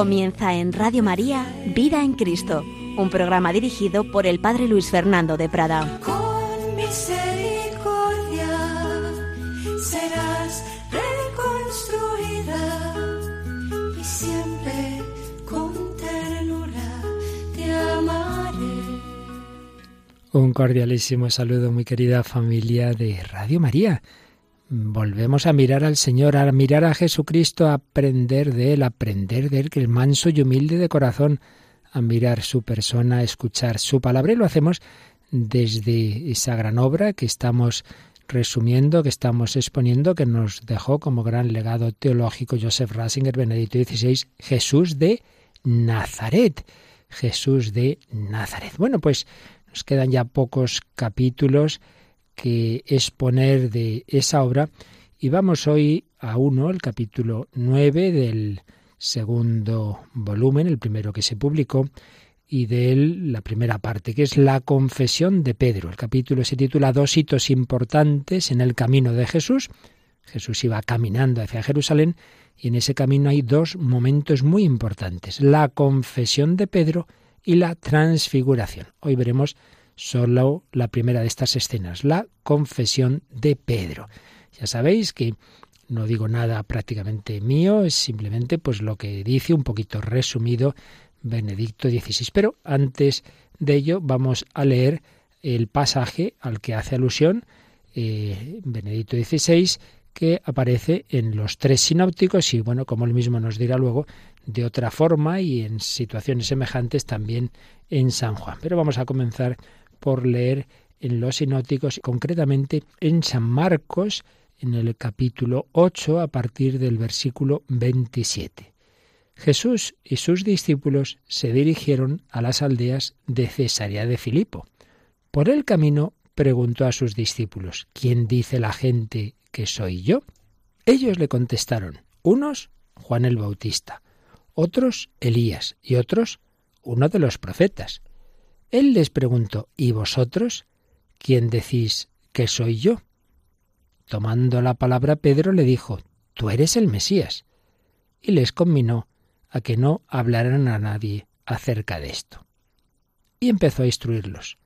Comienza en Radio María Vida en Cristo, un programa dirigido por el Padre Luis Fernando de Prada. Con misericordia serás reconstruida y siempre con ternura te amaré. Un cordialísimo saludo, muy querida familia de Radio María. Volvemos a mirar al Señor, a mirar a Jesucristo, a aprender de Él, a aprender de Él, que es manso y humilde de corazón, a mirar su persona, a escuchar su palabra. Y lo hacemos desde esa gran obra que estamos resumiendo, que estamos exponiendo, que nos dejó como gran legado teológico Joseph Ratzinger, Benedicto XVI, Jesús de Nazaret. Jesús de Nazaret. Bueno, pues nos quedan ya pocos capítulos que exponer de esa obra y vamos hoy a uno, el capítulo 9 del segundo volumen, el primero que se publicó, y de él la primera parte, que es la confesión de Pedro. El capítulo se titula Dos hitos importantes en el camino de Jesús. Jesús iba caminando hacia Jerusalén y en ese camino hay dos momentos muy importantes, la confesión de Pedro y la transfiguración. Hoy veremos solo la primera de estas escenas, la confesión de Pedro. Ya sabéis que no digo nada prácticamente mío, es simplemente pues lo que dice un poquito resumido Benedicto XVI. Pero antes de ello vamos a leer el pasaje al que hace alusión eh, Benedicto XVI que aparece en los tres sinópticos y bueno, como él mismo nos dirá luego, de otra forma y en situaciones semejantes también en San Juan. Pero vamos a comenzar por leer en los sinóticos, concretamente en San Marcos, en el capítulo 8, a partir del versículo 27. Jesús y sus discípulos se dirigieron a las aldeas de Cesarea de Filipo. Por el camino preguntó a sus discípulos, ¿quién dice la gente que soy yo? Ellos le contestaron, unos Juan el Bautista, otros Elías y otros uno de los profetas. Él les preguntó, ¿y vosotros? ¿Quién decís que soy yo? Tomando la palabra Pedro le dijo, Tú eres el Mesías. Y les conminó a que no hablaran a nadie acerca de esto. Y empezó a instruirlos.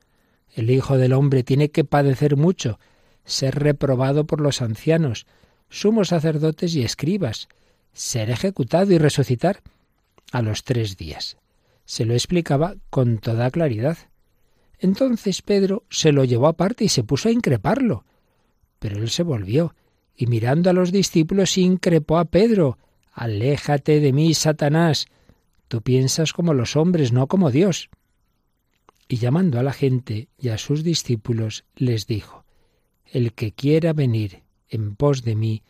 El Hijo del Hombre tiene que padecer mucho, ser reprobado por los ancianos, sumos sacerdotes y escribas, ser ejecutado y resucitar a los tres días se lo explicaba con toda claridad. Entonces Pedro se lo llevó aparte y se puso a increparlo. Pero él se volvió y mirando a los discípulos increpó a Pedro. Aléjate de mí, Satanás. Tú piensas como los hombres, no como Dios. Y llamando a la gente y a sus discípulos, les dijo, El que quiera venir en pos de mí,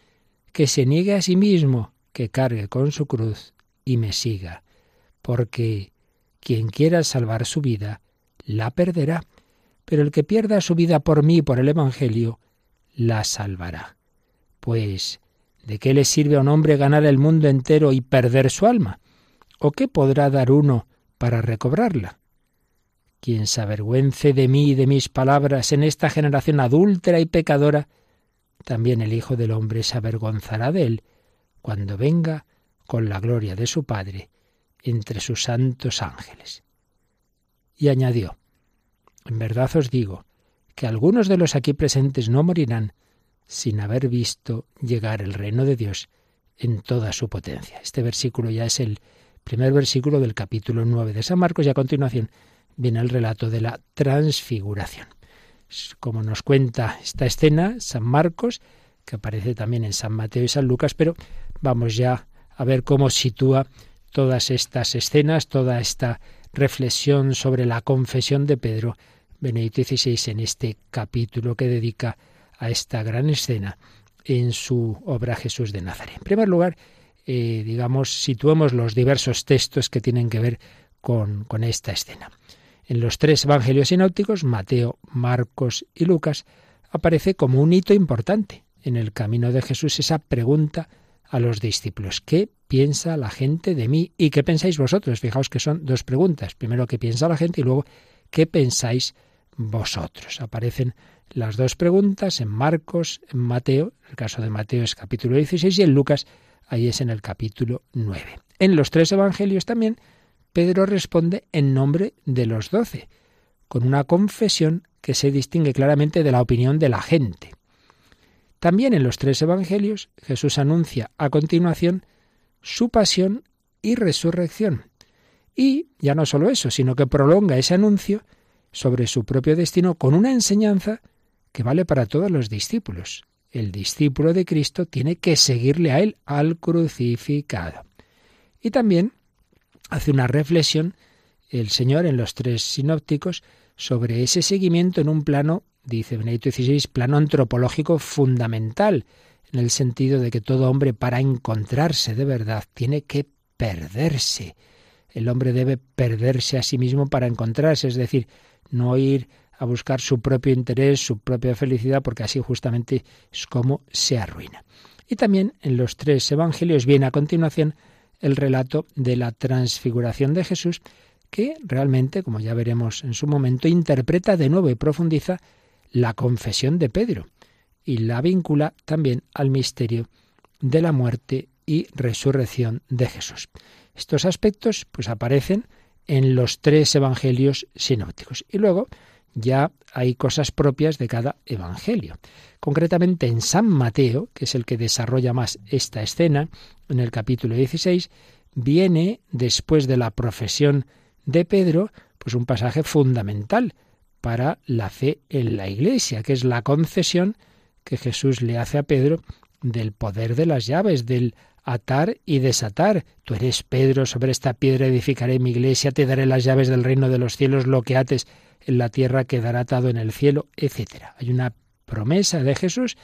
que se niegue a sí mismo, que cargue con su cruz y me siga, porque quien quiera salvar su vida, la perderá, pero el que pierda su vida por mí y por el Evangelio, la salvará. Pues, ¿de qué le sirve a un hombre ganar el mundo entero y perder su alma? ¿O qué podrá dar uno para recobrarla? Quien se avergüence de mí y de mis palabras en esta generación adúltera y pecadora, también el Hijo del Hombre se avergonzará de él cuando venga con la gloria de su Padre entre sus santos ángeles. Y añadió, En verdad os digo, que algunos de los aquí presentes no morirán sin haber visto llegar el reino de Dios en toda su potencia. Este versículo ya es el primer versículo del capítulo 9 de San Marcos y a continuación viene el relato de la transfiguración. Como nos cuenta esta escena, San Marcos, que aparece también en San Mateo y San Lucas, pero vamos ya a ver cómo sitúa todas estas escenas, toda esta reflexión sobre la confesión de Pedro, Benedicto XVI, en este capítulo que dedica a esta gran escena en su obra Jesús de Nazaret. En primer lugar, eh, digamos, situemos los diversos textos que tienen que ver con, con esta escena. En los tres evangelios sinópticos, Mateo, Marcos y Lucas, aparece como un hito importante en el camino de Jesús esa pregunta a los discípulos. ¿Qué piensa la gente de mí? ¿Y qué pensáis vosotros? Fijaos que son dos preguntas. Primero, ¿qué piensa la gente? Y luego, ¿qué pensáis vosotros? Aparecen las dos preguntas en Marcos, en Mateo, el caso de Mateo es capítulo 16 y en Lucas, ahí es en el capítulo 9. En los tres evangelios también Pedro responde en nombre de los doce, con una confesión que se distingue claramente de la opinión de la gente. También en los tres evangelios Jesús anuncia a continuación su pasión y resurrección. Y ya no solo eso, sino que prolonga ese anuncio sobre su propio destino con una enseñanza que vale para todos los discípulos. El discípulo de Cristo tiene que seguirle a él al crucificado. Y también hace una reflexión el Señor en los tres sinópticos sobre ese seguimiento en un plano, dice Benedicto XVI, plano antropológico fundamental, en el sentido de que todo hombre para encontrarse de verdad tiene que perderse. El hombre debe perderse a sí mismo para encontrarse, es decir, no ir a buscar su propio interés, su propia felicidad, porque así justamente es como se arruina. Y también en los tres evangelios viene a continuación el relato de la transfiguración de Jesús, que realmente, como ya veremos en su momento, interpreta de nuevo y profundiza la confesión de Pedro y la vincula también al misterio de la muerte y resurrección de Jesús. Estos aspectos pues aparecen en los tres evangelios sinópticos. Y luego ya hay cosas propias de cada evangelio. Concretamente en San Mateo, que es el que desarrolla más esta escena, en el capítulo 16, viene, después de la profesión de Pedro, pues un pasaje fundamental para la fe en la Iglesia, que es la concesión que Jesús le hace a Pedro del poder de las llaves, del atar y desatar. Tú eres Pedro, sobre esta piedra edificaré mi iglesia, te daré las llaves del reino de los cielos, lo que ates en la tierra quedará atado en el cielo, etc. Hay una promesa de Jesús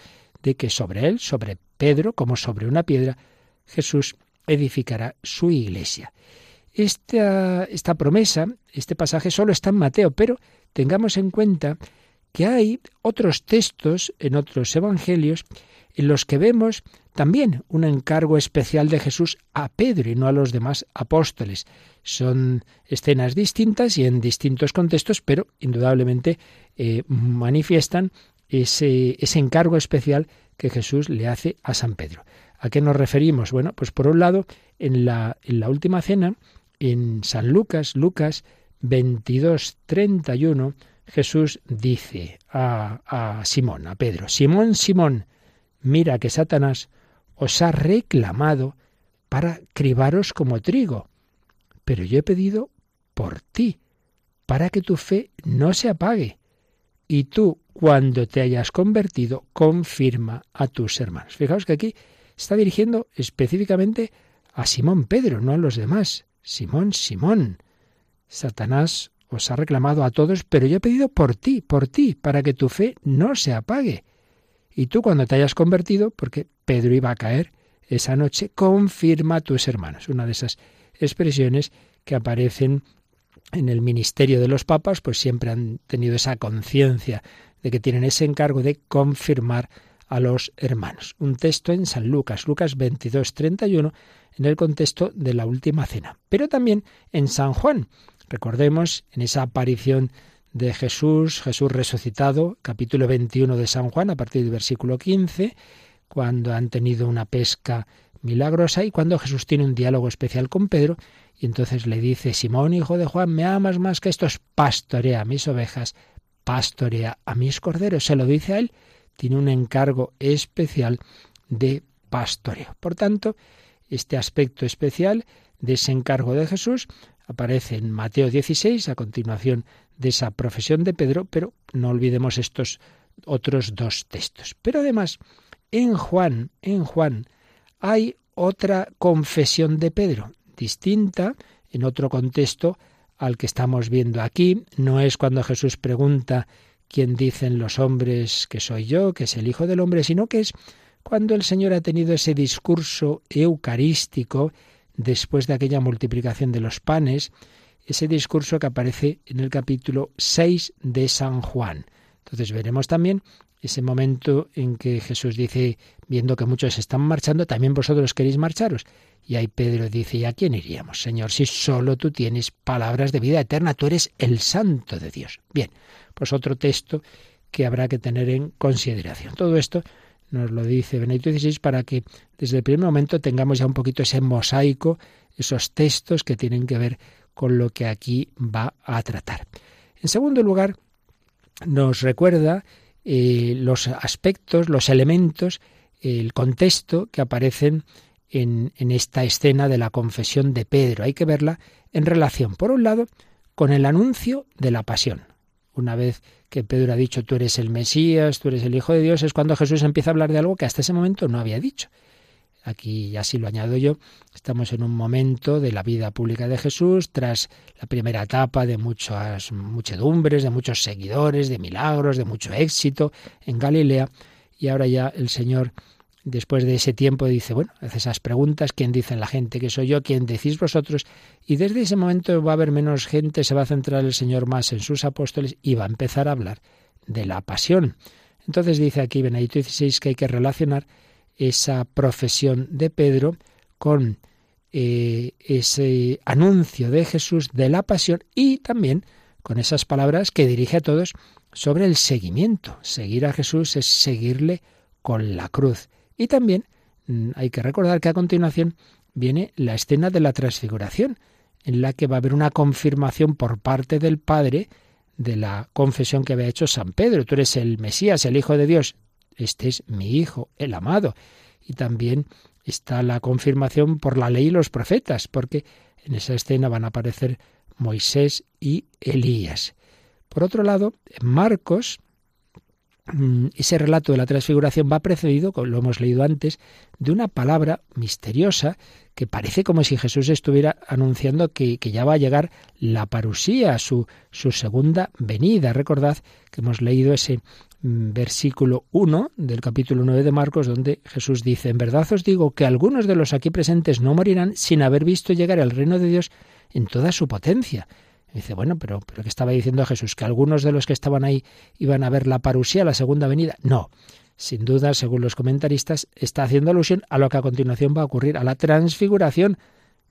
de que sobre él, sobre Pedro, como sobre una piedra, Jesús edificará su iglesia. Esta, esta promesa, este pasaje solo está en Mateo, pero tengamos en cuenta que hay otros textos en otros evangelios en los que vemos también un encargo especial de Jesús a Pedro y no a los demás apóstoles. Son escenas distintas y en distintos contextos, pero indudablemente eh, manifiestan ese, ese encargo especial que Jesús le hace a San Pedro. ¿A qué nos referimos? Bueno, pues por un lado, en la, en la última cena, en San Lucas, Lucas 22, 31, Jesús dice a, a Simón, a Pedro, Simón, Simón, mira que Satanás os ha reclamado para cribaros como trigo, pero yo he pedido por ti, para que tu fe no se apague, y tú, cuando te hayas convertido, confirma a tus hermanos. Fijaos que aquí está dirigiendo específicamente a Simón Pedro, no a los demás. Simón, Simón, Satanás os ha reclamado a todos, pero yo he pedido por ti, por ti, para que tu fe no se apague. Y tú cuando te hayas convertido, porque Pedro iba a caer esa noche, confirma a tus hermanos. Una de esas expresiones que aparecen en el ministerio de los papas, pues siempre han tenido esa conciencia de que tienen ese encargo de confirmar a los hermanos. Un texto en San Lucas, Lucas 22, 31, en el contexto de la última cena. Pero también en San Juan. Recordemos en esa aparición de Jesús, Jesús resucitado, capítulo 21 de San Juan, a partir del versículo 15, cuando han tenido una pesca milagrosa y cuando Jesús tiene un diálogo especial con Pedro y entonces le dice, Simón, hijo de Juan, ¿me amas más que estos? Pastorea mis ovejas, pastorea a mis corderos. Se lo dice a él, tiene un encargo especial de pastoreo. Por tanto, este aspecto especial de ese encargo de Jesús aparece en Mateo 16, a continuación de esa profesión de Pedro, pero no olvidemos estos otros dos textos. Pero además, en Juan, en Juan, hay otra confesión de Pedro, distinta, en otro contexto al que estamos viendo aquí. No es cuando Jesús pregunta quién dicen los hombres que soy yo, que es el Hijo del Hombre, sino que es cuando el Señor ha tenido ese discurso eucarístico después de aquella multiplicación de los panes, ese discurso que aparece en el capítulo 6 de San Juan. Entonces veremos también ese momento en que Jesús dice, viendo que muchos están marchando, también vosotros queréis marcharos. Y ahí Pedro dice, ¿y a quién iríamos, Señor? Si solo tú tienes palabras de vida eterna, tú eres el santo de Dios. Bien, pues otro texto que habrá que tener en consideración. Todo esto nos lo dice Benedicto XVI para que desde el primer momento tengamos ya un poquito ese mosaico esos textos que tienen que ver con lo que aquí va a tratar. En segundo lugar, nos recuerda eh, los aspectos, los elementos, el contexto que aparecen en, en esta escena de la confesión de Pedro. Hay que verla en relación, por un lado, con el anuncio de la pasión. Una vez que Pedro ha dicho tú eres el Mesías, tú eres el Hijo de Dios, es cuando Jesús empieza a hablar de algo que hasta ese momento no había dicho. Aquí ya sí lo añado yo, estamos en un momento de la vida pública de Jesús, tras la primera etapa de muchas muchedumbres, de muchos seguidores, de milagros, de mucho éxito en Galilea, y ahora ya el Señor después de ese tiempo dice, bueno, hace esas preguntas, ¿quién dice la gente que soy yo? ¿Quién decís vosotros? Y desde ese momento va a haber menos gente, se va a centrar el Señor más en sus apóstoles y va a empezar a hablar de la pasión. Entonces dice aquí Benedicto XVI que hay que relacionar esa profesión de Pedro con eh, ese anuncio de Jesús de la pasión y también con esas palabras que dirige a todos sobre el seguimiento. Seguir a Jesús es seguirle con la cruz. Y también mm, hay que recordar que a continuación viene la escena de la transfiguración, en la que va a haber una confirmación por parte del Padre de la confesión que había hecho San Pedro. Tú eres el Mesías, el Hijo de Dios este es mi Hijo, el amado. Y también está la confirmación por la ley y los profetas, porque en esa escena van a aparecer Moisés y Elías. Por otro lado, Marcos, ese relato de la transfiguración va precedido, como lo hemos leído antes, de una palabra misteriosa que parece como si Jesús estuviera anunciando que, ya va a llegar la parusía, su, su segunda venida. Recordad que hemos leído ese Mm, versículo 1 del capítulo 9 de Marcos, donde Jesús dice, en verdad os digo que algunos de los aquí presentes no morirán sin haber visto llegar el reino de Dios en toda su potencia. Dice, bueno, pero, pero ¿qué estaba diciendo Jesús? ¿Que algunos de los que estaban ahí iban a ver la parusía, la segunda venida? No. Sin duda, según los comentaristas, está haciendo alusión a lo que a continuación va a ocurrir, a la transfiguración.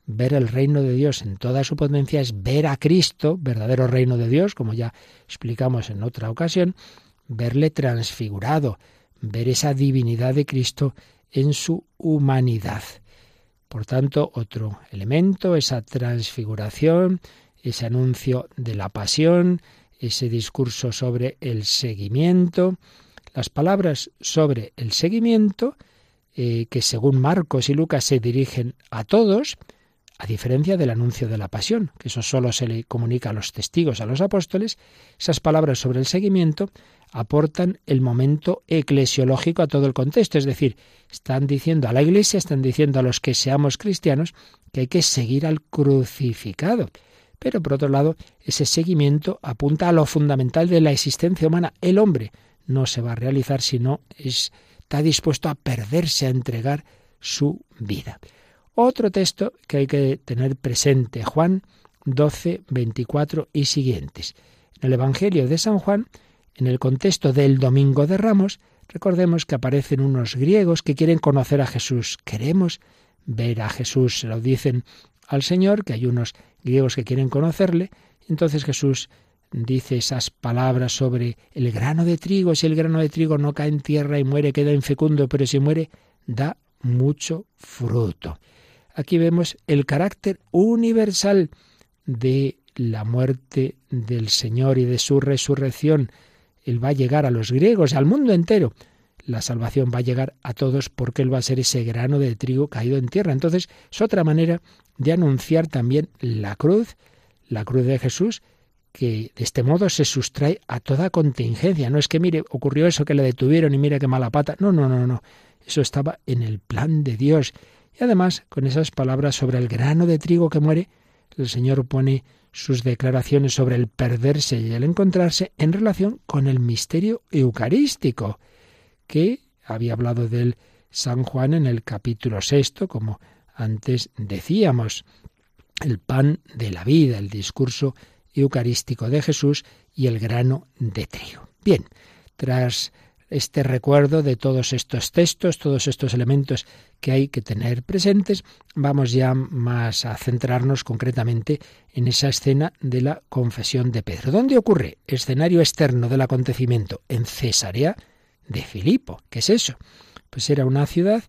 Ver el reino de Dios en toda su potencia es ver a Cristo, verdadero reino de Dios, como ya explicamos en otra ocasión, verle transfigurado, ver esa divinidad de Cristo en su humanidad. Por tanto, otro elemento, esa transfiguración, ese anuncio de la pasión, ese discurso sobre el seguimiento, las palabras sobre el seguimiento, eh, que según Marcos y Lucas se dirigen a todos, a diferencia del anuncio de la pasión, que eso solo se le comunica a los testigos, a los apóstoles, esas palabras sobre el seguimiento aportan el momento eclesiológico a todo el contexto. Es decir, están diciendo a la Iglesia, están diciendo a los que seamos cristianos que hay que seguir al crucificado. Pero por otro lado, ese seguimiento apunta a lo fundamental de la existencia humana. El hombre no se va a realizar si no está dispuesto a perderse, a entregar su vida. Otro texto que hay que tener presente, Juan 12, 24 y siguientes. En el Evangelio de San Juan en el contexto del Domingo de Ramos, recordemos que aparecen unos griegos que quieren conocer a Jesús. Queremos ver a Jesús, se lo dicen al Señor, que hay unos griegos que quieren conocerle. Entonces Jesús dice esas palabras sobre el grano de trigo. Si el grano de trigo no cae en tierra y muere, queda infecundo, pero si muere, da mucho fruto. Aquí vemos el carácter universal de la muerte del Señor y de su resurrección. Él va a llegar a los griegos, al mundo entero. La salvación va a llegar a todos porque Él va a ser ese grano de trigo caído en tierra. Entonces es otra manera de anunciar también la cruz, la cruz de Jesús, que de este modo se sustrae a toda contingencia. No es que, mire, ocurrió eso que le detuvieron y mire qué mala pata. No, no, no, no. Eso estaba en el plan de Dios. Y además, con esas palabras sobre el grano de trigo que muere, el Señor pone sus declaraciones sobre el perderse y el encontrarse en relación con el misterio eucarístico, que había hablado del San Juan en el capítulo sexto, como antes decíamos, el pan de la vida, el discurso eucarístico de Jesús y el grano de trigo. Bien, tras este recuerdo de todos estos textos, todos estos elementos que hay que tener presentes, vamos ya más a centrarnos concretamente en esa escena de la confesión de Pedro. ¿Dónde ocurre? Escenario externo del acontecimiento, en Cesarea de Filipo. ¿Qué es eso? Pues era una ciudad,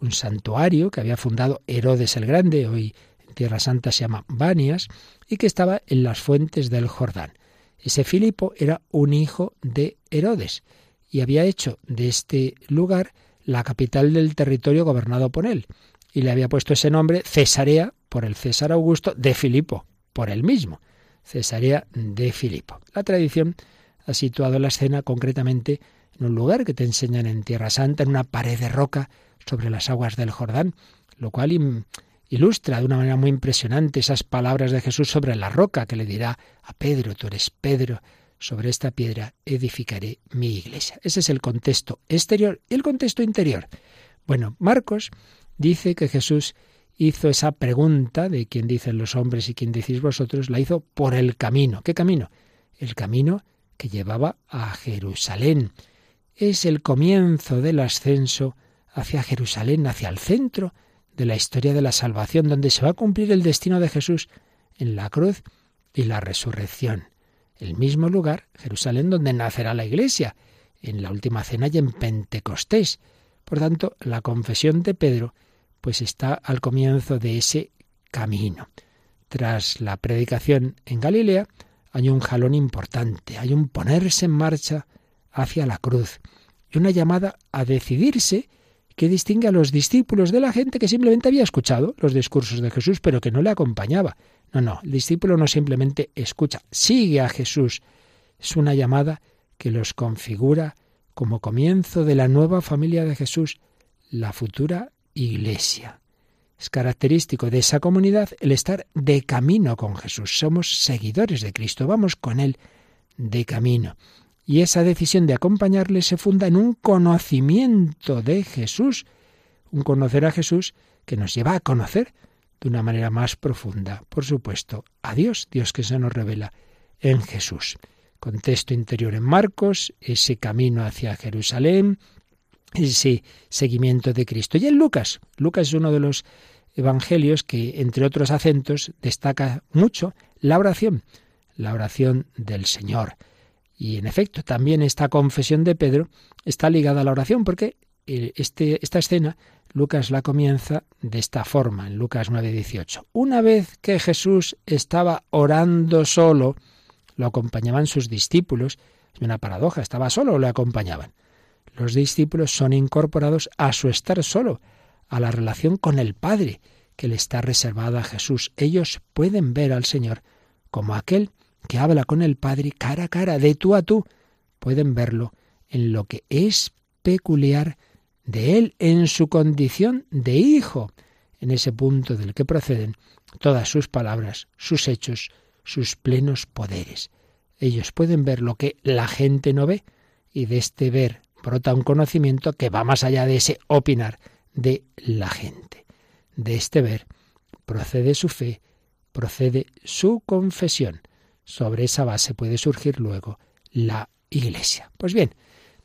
un santuario que había fundado Herodes el Grande, hoy Tierra Santa se llama Banias, y que estaba en las fuentes del Jordán. Ese Filipo era un hijo de Herodes y había hecho de este lugar la capital del territorio gobernado por él, y le había puesto ese nombre Cesarea por el César Augusto de Filipo, por él mismo, Cesarea de Filipo. La tradición ha situado la escena concretamente en un lugar que te enseñan en Tierra Santa, en una pared de roca sobre las aguas del Jordán, lo cual ilustra de una manera muy impresionante esas palabras de Jesús sobre la roca que le dirá a Pedro, tú eres Pedro, sobre esta piedra edificaré mi iglesia. Ese es el contexto exterior y el contexto interior. Bueno, Marcos dice que Jesús hizo esa pregunta de quién dicen los hombres y quién decís vosotros, la hizo por el camino. ¿Qué camino? El camino que llevaba a Jerusalén. Es el comienzo del ascenso hacia Jerusalén, hacia el centro de la historia de la salvación, donde se va a cumplir el destino de Jesús en la cruz y la resurrección. El mismo lugar, Jerusalén, donde nacerá la Iglesia, en la última cena y en Pentecostés. Por tanto, la confesión de Pedro pues está al comienzo de ese camino. Tras la predicación en Galilea, hay un jalón importante, hay un ponerse en marcha hacia la cruz y una llamada a decidirse que distingue a los discípulos de la gente que simplemente había escuchado los discursos de Jesús, pero que no le acompañaba. No, no, el discípulo no simplemente escucha, sigue a Jesús. Es una llamada que los configura como comienzo de la nueva familia de Jesús, la futura iglesia. Es característico de esa comunidad el estar de camino con Jesús. Somos seguidores de Cristo, vamos con Él de camino. Y esa decisión de acompañarle se funda en un conocimiento de Jesús, un conocer a Jesús que nos lleva a conocer de una manera más profunda, por supuesto, a Dios, Dios que se nos revela en Jesús. Contexto interior en Marcos, ese camino hacia Jerusalén, ese seguimiento de Cristo. Y en Lucas, Lucas es uno de los evangelios que, entre otros acentos, destaca mucho la oración, la oración del Señor. Y en efecto, también esta confesión de Pedro está ligada a la oración, porque eh, este, esta escena Lucas la comienza de esta forma, en Lucas 9:18. Una vez que Jesús estaba orando solo, lo acompañaban sus discípulos. Es una paradoja, estaba solo o le acompañaban. Los discípulos son incorporados a su estar solo, a la relación con el Padre, que le está reservada a Jesús. Ellos pueden ver al Señor como aquel que habla con el Padre cara a cara, de tú a tú, pueden verlo en lo que es peculiar de Él, en su condición de hijo, en ese punto del que proceden todas sus palabras, sus hechos, sus plenos poderes. Ellos pueden ver lo que la gente no ve y de este ver brota un conocimiento que va más allá de ese opinar de la gente. De este ver procede su fe, procede su confesión. Sobre esa base puede surgir luego la Iglesia. Pues bien,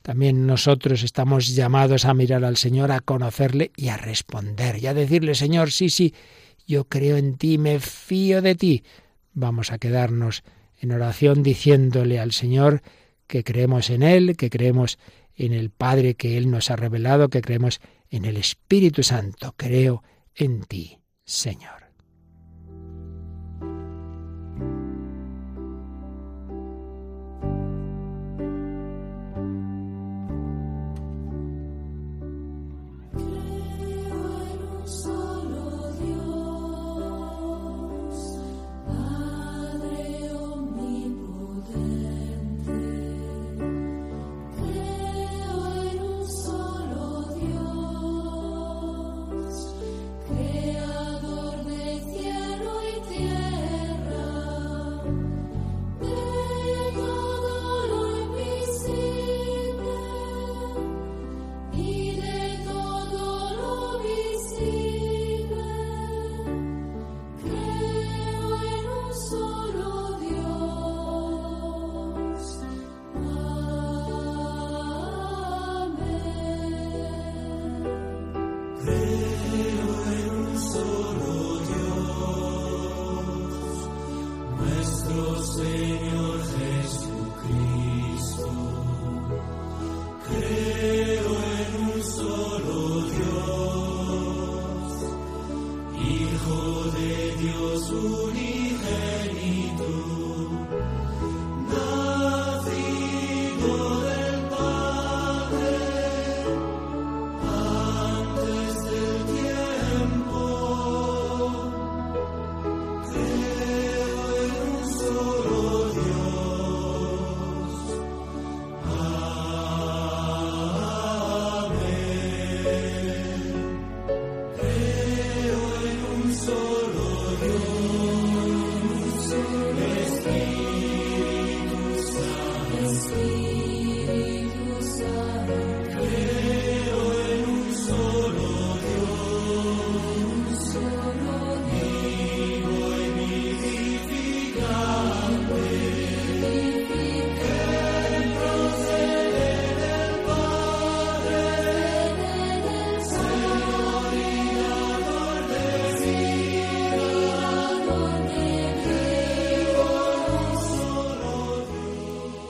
también nosotros estamos llamados a mirar al Señor, a conocerle y a responder, y a decirle, Señor, sí, sí, yo creo en ti, me fío de ti. Vamos a quedarnos en oración diciéndole al Señor que creemos en Él, que creemos en el Padre que Él nos ha revelado, que creemos en el Espíritu Santo. Creo en ti, Señor.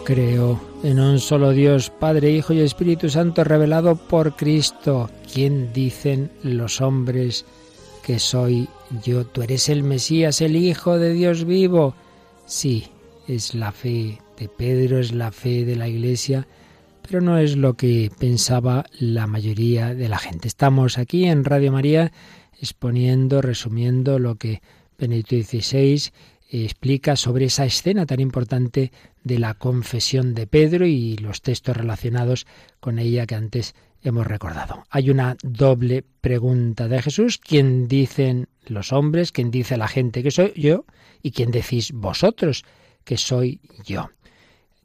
Creo en un solo Dios, Padre, Hijo y Espíritu Santo, revelado por Cristo. ¿Quién dicen los hombres que soy yo? Tú eres el Mesías, el Hijo de Dios vivo. Sí, es la fe de Pedro, es la fe de la Iglesia, pero no es lo que pensaba la mayoría de la gente. Estamos aquí en Radio María exponiendo, resumiendo lo que Benedicto XVI explica sobre esa escena tan importante de la confesión de Pedro y los textos relacionados con ella que antes hemos recordado. Hay una doble pregunta de Jesús. ¿Quién dicen los hombres? ¿Quién dice la gente que soy yo? ¿Y quién decís vosotros que soy yo?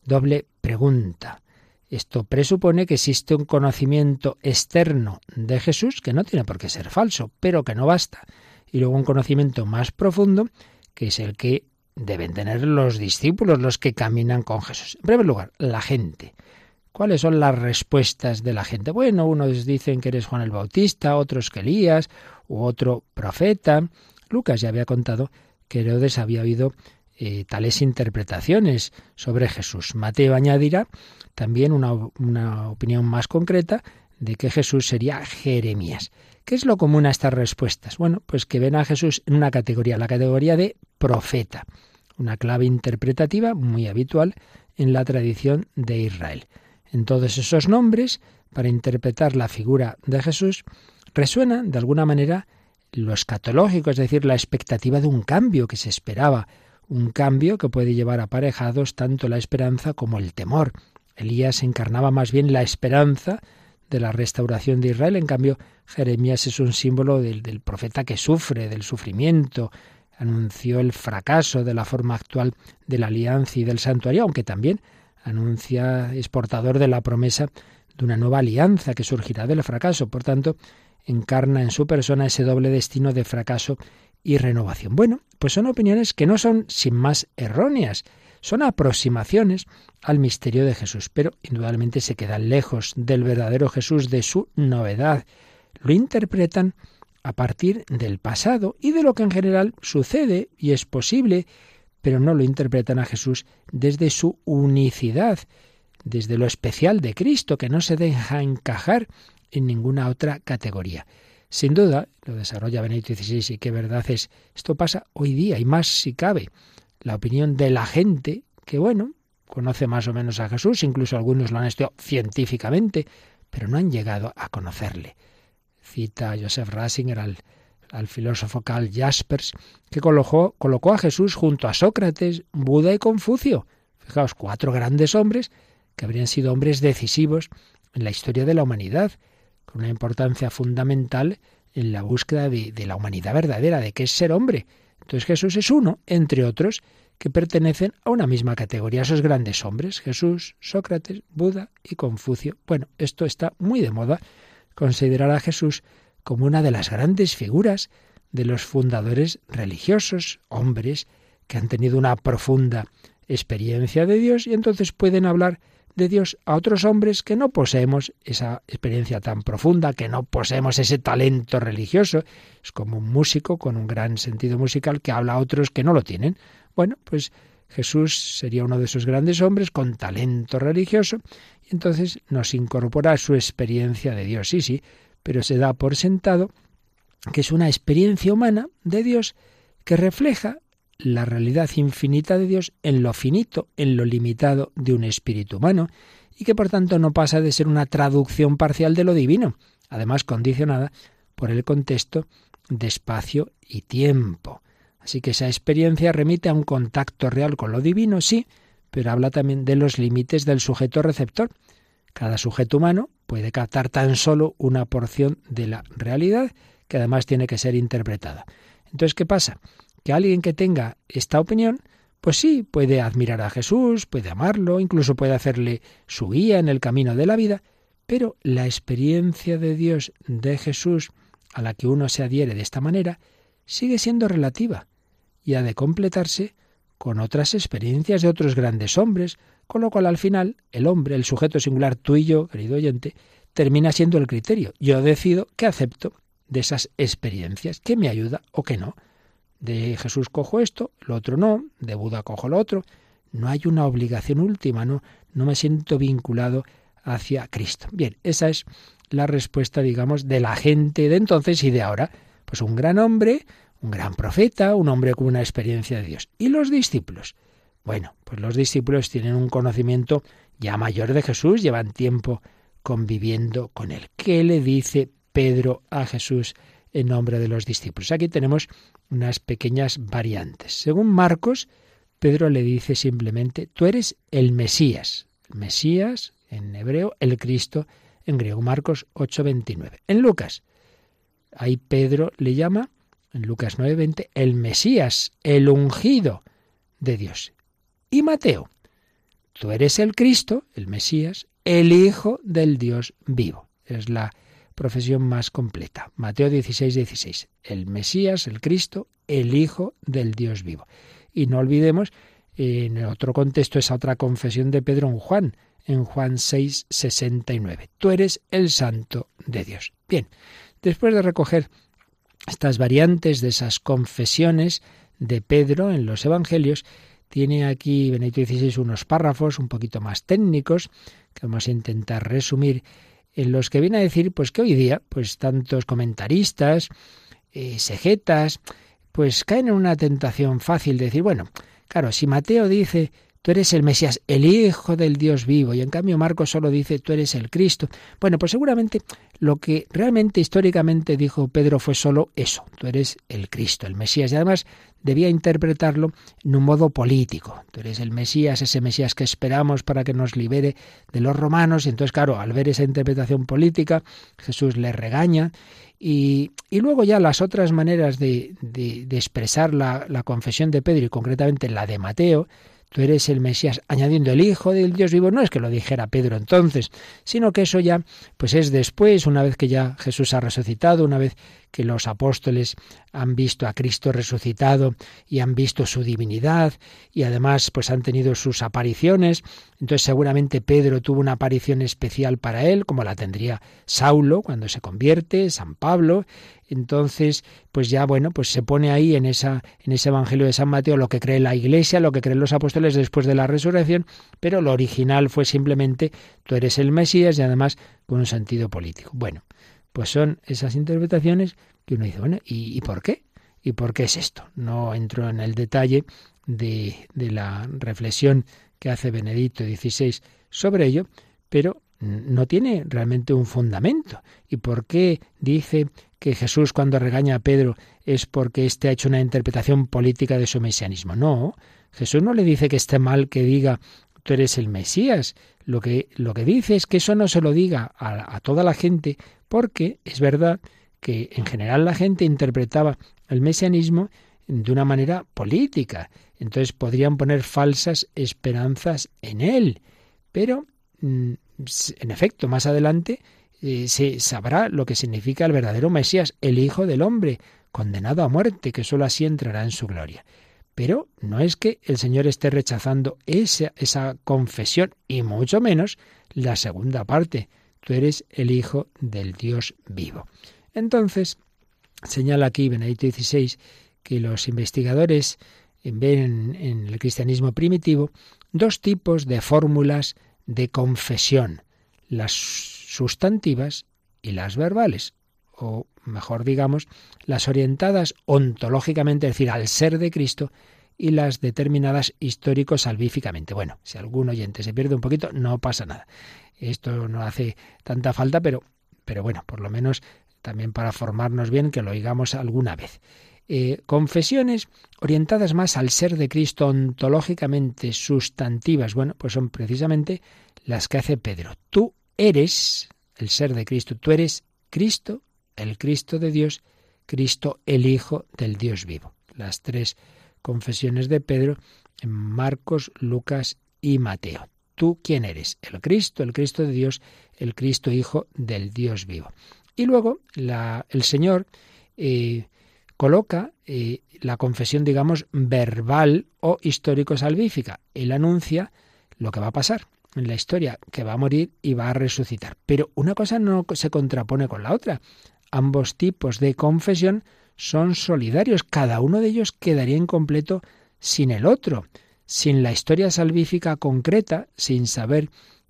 Doble pregunta. Esto presupone que existe un conocimiento externo de Jesús, que no tiene por qué ser falso, pero que no basta. Y luego un conocimiento más profundo que es el que deben tener los discípulos, los que caminan con Jesús. En primer lugar, la gente. ¿Cuáles son las respuestas de la gente? Bueno, unos dicen que eres Juan el Bautista, otros que Elías, u otro profeta. Lucas ya había contado que Herodes había oído eh, tales interpretaciones sobre Jesús. Mateo añadirá también una, una opinión más concreta de que Jesús sería Jeremías. ¿Qué es lo común a estas respuestas? Bueno, pues que ven a Jesús en una categoría, la categoría de profeta, una clave interpretativa muy habitual en la tradición de Israel. En todos esos nombres, para interpretar la figura de Jesús, resuena de alguna manera lo escatológico, es decir, la expectativa de un cambio que se esperaba, un cambio que puede llevar aparejados tanto la esperanza como el temor. Elías encarnaba más bien la esperanza de la restauración de Israel. En cambio, Jeremías es un símbolo del, del, profeta que sufre, del sufrimiento. Anunció el fracaso de la forma actual de la alianza y del santuario, aunque también anuncia, es portador de la promesa de una nueva alianza que surgirá del fracaso. Por tanto, encarna en su persona ese doble destino de fracaso y renovación. Bueno, pues son opiniones que no son sin más erróneas, son aproximaciones al misterio de Jesús, pero indudablemente se quedan lejos del verdadero Jesús, de su novedad. Lo interpretan a partir del pasado y de lo que en general sucede y es posible, pero no lo interpretan a Jesús desde su unicidad, desde lo especial de Cristo, que no se deja encajar en ninguna otra categoría. Sin duda, lo desarrolla Benedicto XVI y qué verdad es, esto pasa hoy día y más si cabe la opinión de la gente que, bueno, conoce más o menos a Jesús, incluso algunos lo han estudiado científicamente, pero no han llegado a conocerle. Cita Joseph Ratzinger al, al filósofo Karl Jaspers, que colocó, colocó a Jesús junto a Sócrates, Buda y Confucio. Fijaos, cuatro grandes hombres que habrían sido hombres decisivos en la historia de la humanidad, con una importancia fundamental en la búsqueda de, de la humanidad verdadera, de qué es ser hombre, entonces Jesús es uno, entre otros, que pertenecen a una misma categoría, esos grandes hombres, Jesús, Sócrates, Buda y Confucio. Bueno, esto está muy de moda, considerar a Jesús como una de las grandes figuras de los fundadores religiosos, hombres que han tenido una profunda experiencia de Dios y entonces pueden hablar de Dios a otros hombres que no poseemos esa experiencia tan profunda, que no poseemos ese talento religioso. Es como un músico con un gran sentido musical que habla a otros que no lo tienen. Bueno, pues Jesús sería uno de esos grandes hombres con talento religioso y entonces nos incorpora a su experiencia de Dios. Sí, sí, pero se da por sentado que es una experiencia humana de Dios que refleja la realidad infinita de Dios en lo finito, en lo limitado de un espíritu humano, y que por tanto no pasa de ser una traducción parcial de lo divino, además condicionada por el contexto de espacio y tiempo. Así que esa experiencia remite a un contacto real con lo divino, sí, pero habla también de los límites del sujeto receptor. Cada sujeto humano puede captar tan solo una porción de la realidad que además tiene que ser interpretada. Entonces, ¿qué pasa? Que alguien que tenga esta opinión, pues sí, puede admirar a Jesús, puede amarlo, incluso puede hacerle su guía en el camino de la vida, pero la experiencia de Dios, de Jesús, a la que uno se adhiere de esta manera, sigue siendo relativa y ha de completarse con otras experiencias de otros grandes hombres, con lo cual al final el hombre, el sujeto singular, tú y yo, querido oyente, termina siendo el criterio. Yo decido qué acepto de esas experiencias, qué me ayuda o qué no. De Jesús cojo esto, lo otro no, de Buda cojo lo otro. No hay una obligación última, no, no me siento vinculado hacia Cristo. Bien, esa es la respuesta, digamos, de la gente de entonces y de ahora. Pues un gran hombre, un gran profeta, un hombre con una experiencia de Dios. ¿Y los discípulos? Bueno, pues los discípulos tienen un conocimiento ya mayor de Jesús, llevan tiempo conviviendo con él. ¿Qué le dice Pedro a Jesús en nombre de los discípulos? Aquí tenemos unas pequeñas variantes. Según Marcos, Pedro le dice simplemente, tú eres el Mesías. Mesías, en hebreo, el Cristo, en griego. Marcos 8:29. En Lucas, ahí Pedro le llama en Lucas 9:20, el Mesías, el ungido de Dios. Y Mateo, tú eres el Cristo, el Mesías, el Hijo del Dios vivo. Es la profesión más completa. Mateo 16, 16. El Mesías, el Cristo, el Hijo del Dios vivo. Y no olvidemos, en otro contexto, esa otra confesión de Pedro en Juan, en Juan 6, 69. Tú eres el Santo de Dios. Bien, después de recoger estas variantes de esas confesiones de Pedro en los Evangelios, tiene aquí Benedicto XVI unos párrafos un poquito más técnicos que vamos a intentar resumir, en los que viene a decir pues que hoy día pues tantos comentaristas, eh, sejetas, pues caen en una tentación fácil de decir, bueno, claro, si Mateo dice tú eres el Mesías, el Hijo del Dios vivo, y en cambio Marcos solo dice tú eres el Cristo. Bueno, pues seguramente lo que realmente históricamente dijo Pedro fue solo eso, tú eres el Cristo, el Mesías, y además debía interpretarlo en un modo político. Tú eres el Mesías, ese Mesías que esperamos para que nos libere de los romanos, y entonces, claro, al ver esa interpretación política, Jesús le regaña y, luego ya las otras maneras de, de, expresar la, la, confesión de Pedro y concretamente la de Mateo, tú eres el Mesías, añadiendo el Hijo del Dios vivo, no es que lo dijera Pedro entonces, sino que eso ya pues es después, una vez que ya Jesús ha resucitado, una vez que los apóstoles han visto a Cristo resucitado y han visto su divinidad y además pues han tenido sus apariciones, entonces seguramente Pedro tuvo una aparición especial para él, como la tendría Saulo cuando se convierte, San Pablo, entonces, pues ya bueno, pues se pone ahí en esa en ese evangelio de San Mateo lo que cree la Iglesia, lo que creen los apóstoles después de la resurrección, pero lo original fue simplemente tú eres el Mesías y además con un sentido político. Bueno, pues son esas interpretaciones que uno dice, bueno, ¿y, por qué? ¿Y por qué es esto? No entro en el detalle de, la reflexión que hace Benedicto XVI sobre ello, pero no tiene realmente un fundamento. ¿Y por qué dice que Jesús cuando regaña a Pedro es porque éste ha hecho una interpretación política de su mesianismo? No, Jesús no le dice que esté mal que diga tú eres el Mesías. Lo que, lo que dice es que eso no se lo diga a toda la gente porque es verdad que en general la gente interpretaba el mesianismo de una manera política. Entonces podrían poner falsas esperanzas en él. Pero mm, en efecto, más adelante eh, se sabrá lo que significa el verdadero Mesías, el Hijo del Hombre, condenado a muerte, que sólo así entrará en su gloria. Pero no es que el Señor esté rechazando esa, esa confesión, y mucho menos la segunda parte. Tú eres el Hijo del Dios vivo. Entonces, señala aquí Benedicto XVI que los investigadores ven en el cristianismo primitivo dos tipos de fórmulas de confesión, las sustantivas y las verbales, o mejor digamos, las orientadas ontológicamente, es decir, al ser de Cristo, y las determinadas históricos salvíficamente. Bueno, si algún oyente se pierde un poquito, no pasa nada. Esto no hace tanta falta, pero, pero bueno, por lo menos también para formarnos bien, que lo oigamos alguna vez. Eh, confesiones orientadas más al ser de Cristo ontológicamente sustantivas, bueno, pues son precisamente las que hace Pedro. Tú eres el ser de Cristo, tú eres Cristo, el Cristo de Dios, Cristo el Hijo del Dios vivo. Las tres confesiones de Pedro Marcos, Lucas y Mateo. ¿Tú quién eres? El Cristo, el Cristo de Dios, el Cristo Hijo del Dios vivo. Y luego el Señor eh, coloca eh, la confesión, digamos, verbal o histórico-salvífica. Él anuncia lo que va a pasar en la historia, que va a morir y va a resucitar. Pero una cosa no se contrapone con la otra. Ambos tipos de confesión son solidarios. Cada uno de ellos quedaría incompleto sin el otro. Sin la historia salvífica concreta, sin saber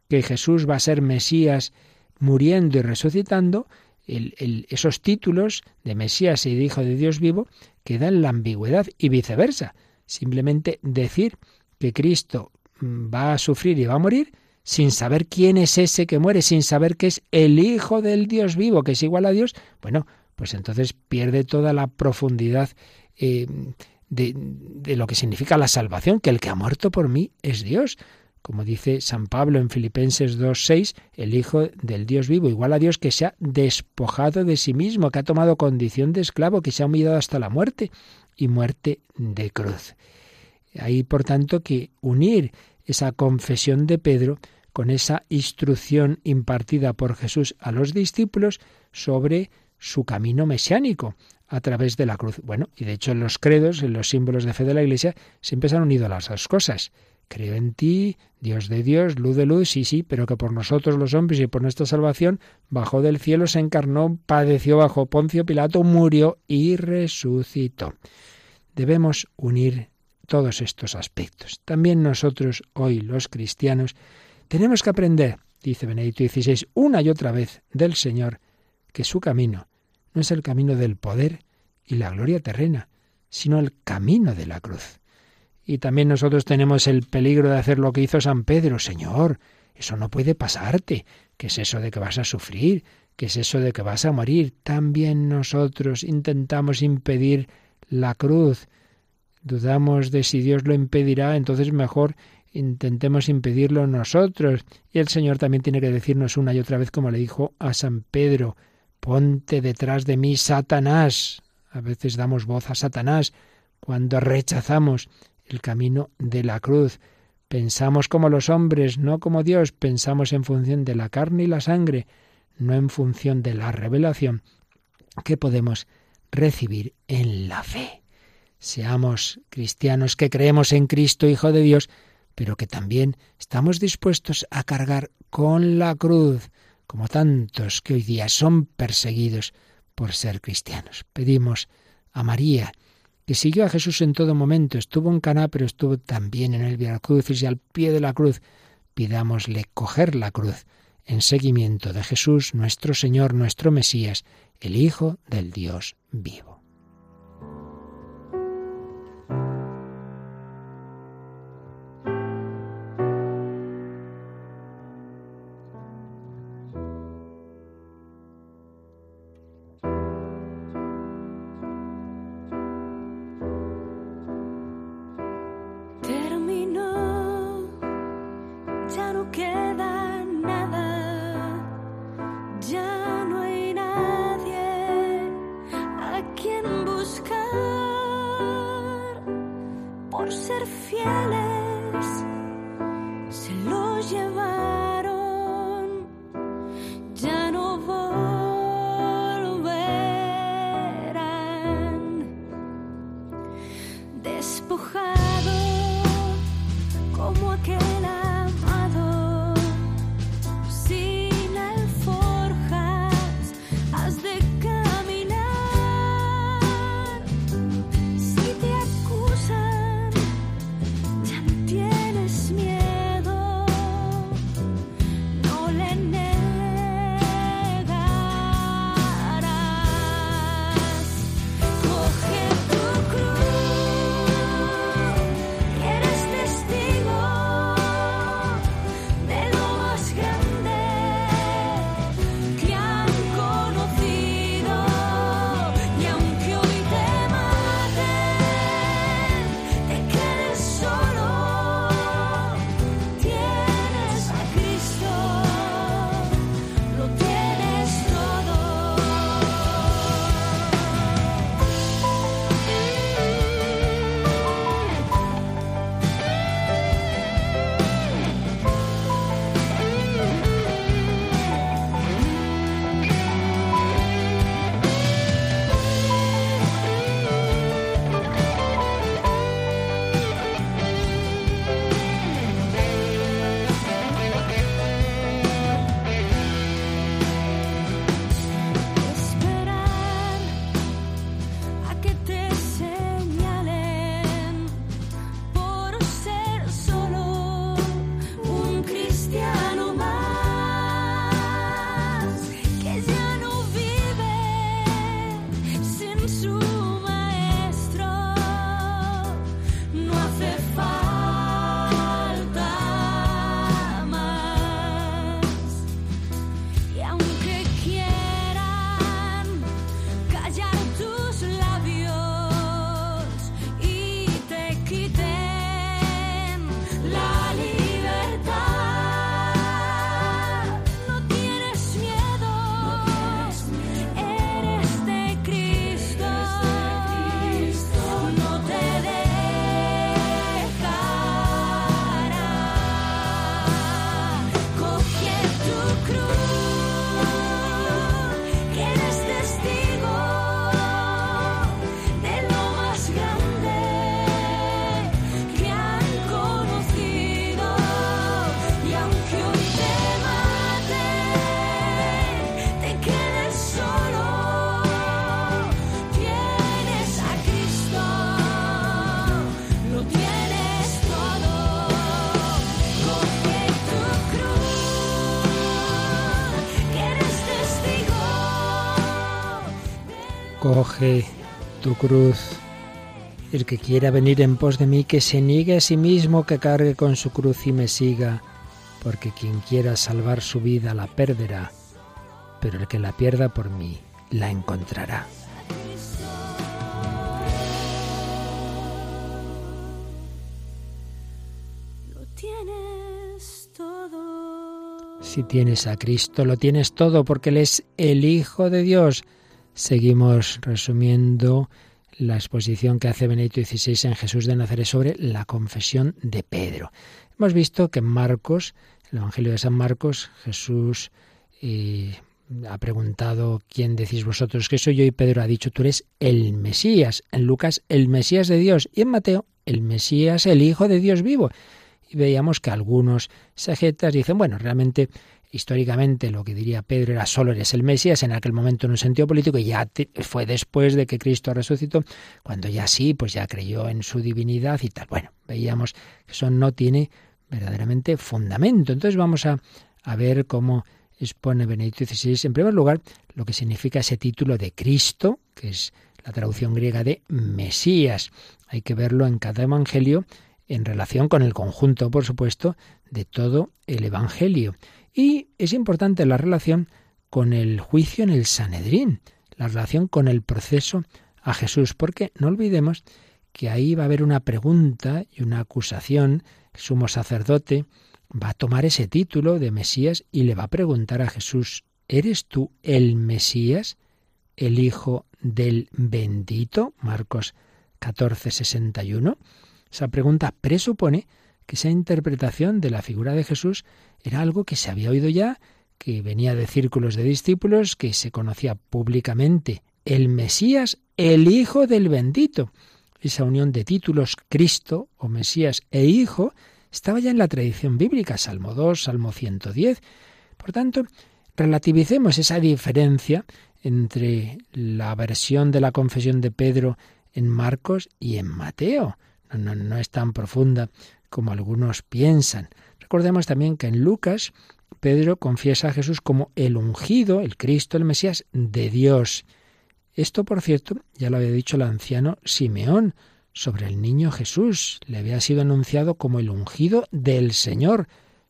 que Jesús va a ser Mesías muriendo y resucitando, esos títulos de Mesías y de Hijo de Dios vivo quedan la ambigüedad y viceversa. Simplemente decir que Cristo mm, va a sufrir y va a morir sin saber quién es ese que muere, sin saber que es el Hijo del Dios vivo, que es igual a Dios, bueno, pues entonces pierde toda la profundidad eh, de, de, lo que significa la salvación, que el que ha muerto por mí es Dios. Como dice San Pablo en Filipenses 2.6, el Hijo del Dios vivo, igual a Dios que se ha despojado de sí mismo, que ha tomado condición de esclavo, que se ha humillado hasta la muerte y muerte de cruz. Hay, por tanto, que unir esa confesión de Pedro con esa instrucción impartida por Jesús a los discípulos sobre su camino mesiánico a través de la cruz. Bueno, y de hecho en los credos, en los símbolos de fe de la Iglesia, siempre se han unido las dos cosas. Creo en ti, Dios de Dios, luz de luz, sí, sí, pero que por nosotros los hombres y por nuestra salvación bajó del cielo, se encarnó, padeció bajo Poncio Pilato, murió y resucitó. Debemos unir todos estos aspectos. También nosotros, hoy los cristianos, tenemos que aprender, dice Benedicto XVI, una y otra vez del Señor, que su camino no es el camino del poder y la gloria terrena, sino el camino de la cruz. Y también nosotros tenemos el peligro de hacer lo que hizo San Pedro. Señor, eso no puede pasarte. ¿Qué es eso de que vas a sufrir? ¿Qué es eso de que vas a morir? También nosotros intentamos impedir la cruz. Dudamos de si Dios lo impedirá, entonces mejor intentemos impedirlo nosotros. Y el Señor también tiene que decirnos una y otra vez, como le dijo a San Pedro, ponte detrás de mí, Satanás. A veces damos voz a Satanás cuando rechazamos el camino de la cruz. Pensamos como los hombres, no como Dios, pensamos en función de la carne y la sangre, no en función de la revelación que podemos recibir en la fe. Seamos cristianos que creemos en Cristo, Hijo de Dios, pero que también estamos dispuestos a cargar con la cruz, como tantos que hoy día son perseguidos por ser cristianos. Pedimos a María, que siguió a Jesús en todo momento, estuvo en Caná, pero estuvo también en el Via Crucis y al pie de la cruz. Pidámosle coger la cruz en seguimiento de Jesús, nuestro Señor, nuestro Mesías, el Hijo del Dios vivo. Coge tu cruz. El que quiera venir en pos de mí, que se niegue a sí mismo, que cargue con su cruz y me siga, porque quien quiera salvar su vida la perderá, pero el que la pierda por mí la encontrará. Si tienes a Cristo, lo tienes todo, porque Él es el Hijo de Dios. Seguimos resumiendo la exposición que hace Benedicto XVI en Jesús de Nazaret sobre la confesión de Pedro. Hemos visto que en Marcos, el Evangelio de San Marcos, Jesús eh, ha preguntado quién decís vosotros que soy yo y Pedro ha dicho tú eres el Mesías. En Lucas el Mesías de Dios y en Mateo el Mesías, el Hijo de Dios vivo y veíamos que algunos sejetas dicen, bueno, realmente históricamente lo que diría Pedro era solo eres el Mesías en aquel momento en un sentido político y ya fue después de que Cristo resucitó, cuando ya sí, pues ya creyó en su divinidad y tal. Bueno, veíamos que eso no tiene verdaderamente fundamento. Entonces vamos a, a ver cómo expone Benedicto XVI, en primer lugar, lo que significa ese título de Cristo, que es la traducción griega de Mesías. Hay que verlo en cada evangelio en relación con el conjunto, por supuesto, de todo el Evangelio. Y es importante la relación con el juicio en el Sanedrín, la relación con el proceso a Jesús, porque no olvidemos que ahí va a haber una pregunta y una acusación. El sumo sacerdote va a tomar ese título de Mesías y le va a preguntar a Jesús, ¿eres tú el Mesías, el Hijo del bendito? Marcos 14, 61. Esa pregunta presupone que esa interpretación de la figura de Jesús era algo que se había oído ya, que venía de círculos de discípulos, que se conocía públicamente. El Mesías, el Hijo del bendito. Esa unión de títulos Cristo o Mesías e Hijo estaba ya en la tradición bíblica, Salmo 2, Salmo 110. Por tanto, relativicemos esa diferencia entre la versión de la confesión de Pedro en Marcos y en Mateo no, es tan profunda como algunos piensan. Recordemos también que en Lucas Pedro confiesa a Jesús como el ungido, el Cristo, el Mesías de Dios. Esto, por cierto, ya lo había dicho el anciano Simeón sobre el niño Jesús. Le había sido anunciado como el ungido del Señor.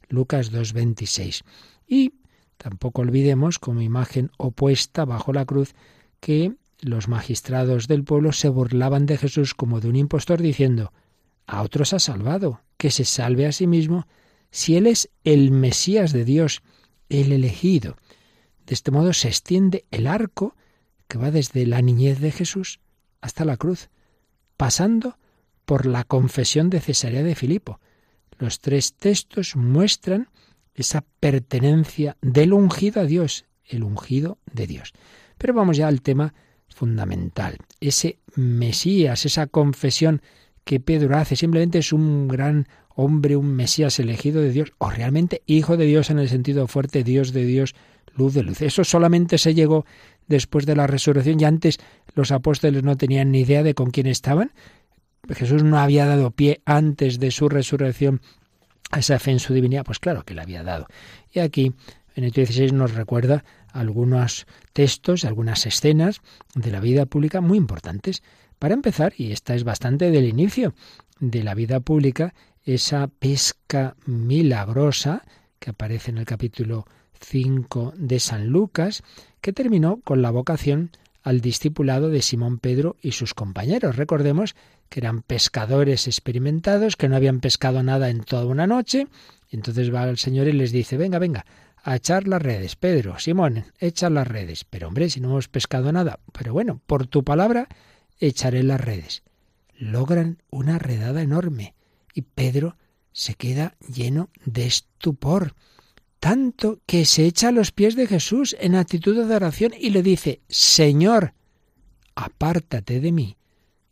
Lucas 2.26. Y tampoco olvidemos, como imagen opuesta bajo la cruz, que los magistrados del pueblo se burlaban de Jesús como de un impostor diciendo, a otros ha salvado, que se salve a sí mismo, si Él es el Mesías de Dios, el elegido. De este modo se extiende el arco que va desde la niñez de Jesús hasta la cruz, pasando por la confesión de Cesarea de Filipo. Los tres textos muestran esa pertenencia del ungido a Dios, el ungido de Dios. Pero vamos ya al tema fundamental. Ese Mesías, esa confesión que Pedro hace, simplemente es un gran hombre, un Mesías elegido de Dios, o realmente hijo de Dios en el sentido fuerte, Dios de Dios, luz de luz. Eso solamente se llegó después de la resurrección y antes los apóstoles no tenían ni idea de con quién estaban. Jesús no había dado pie antes de su resurrección a esa fe en su divinidad, pues claro que le había dado. Y aquí Benedicto XVI nos recuerda algunos textos, algunas escenas de la vida pública muy importantes. Para empezar, y esta es bastante del inicio de la vida pública, esa pesca milagrosa que aparece en el capítulo 5 de San Lucas, que terminó con la vocación al discipulado de Simón Pedro y sus compañeros. Recordemos que eran pescadores experimentados, que no habían pescado nada en toda una noche, entonces va el Señor y les dice, venga, venga, a echar las redes. Pedro, Simón, echa las redes. Pero hombre, si no hemos pescado nada. Pero bueno, por tu palabra echaré las redes. Logran una redada enorme y Pedro se queda lleno de estupor, tanto que se echa a los pies de Jesús en actitud de oración y le dice, Señor, apártate de mí,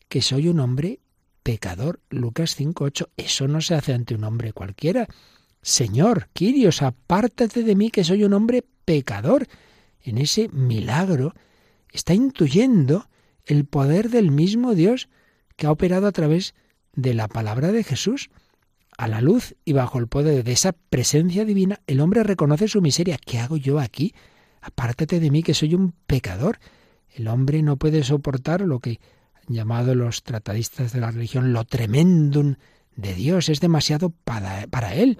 que soy un hombre pecador. Lucas 5.8. Eso no se hace ante un hombre cualquiera. Señor, Quirios, apártate de mí que soy un hombre pecador. En ese milagro está intuyendo el poder del mismo Dios que ha operado a través de la palabra de Jesús. A la luz y bajo el poder de esa presencia divina, el hombre reconoce su miseria. ¿Qué hago yo aquí? Apártate de mí que soy un pecador. El hombre no puede soportar lo que han llamado los tratadistas de la religión lo tremendum de Dios. Es demasiado para, él.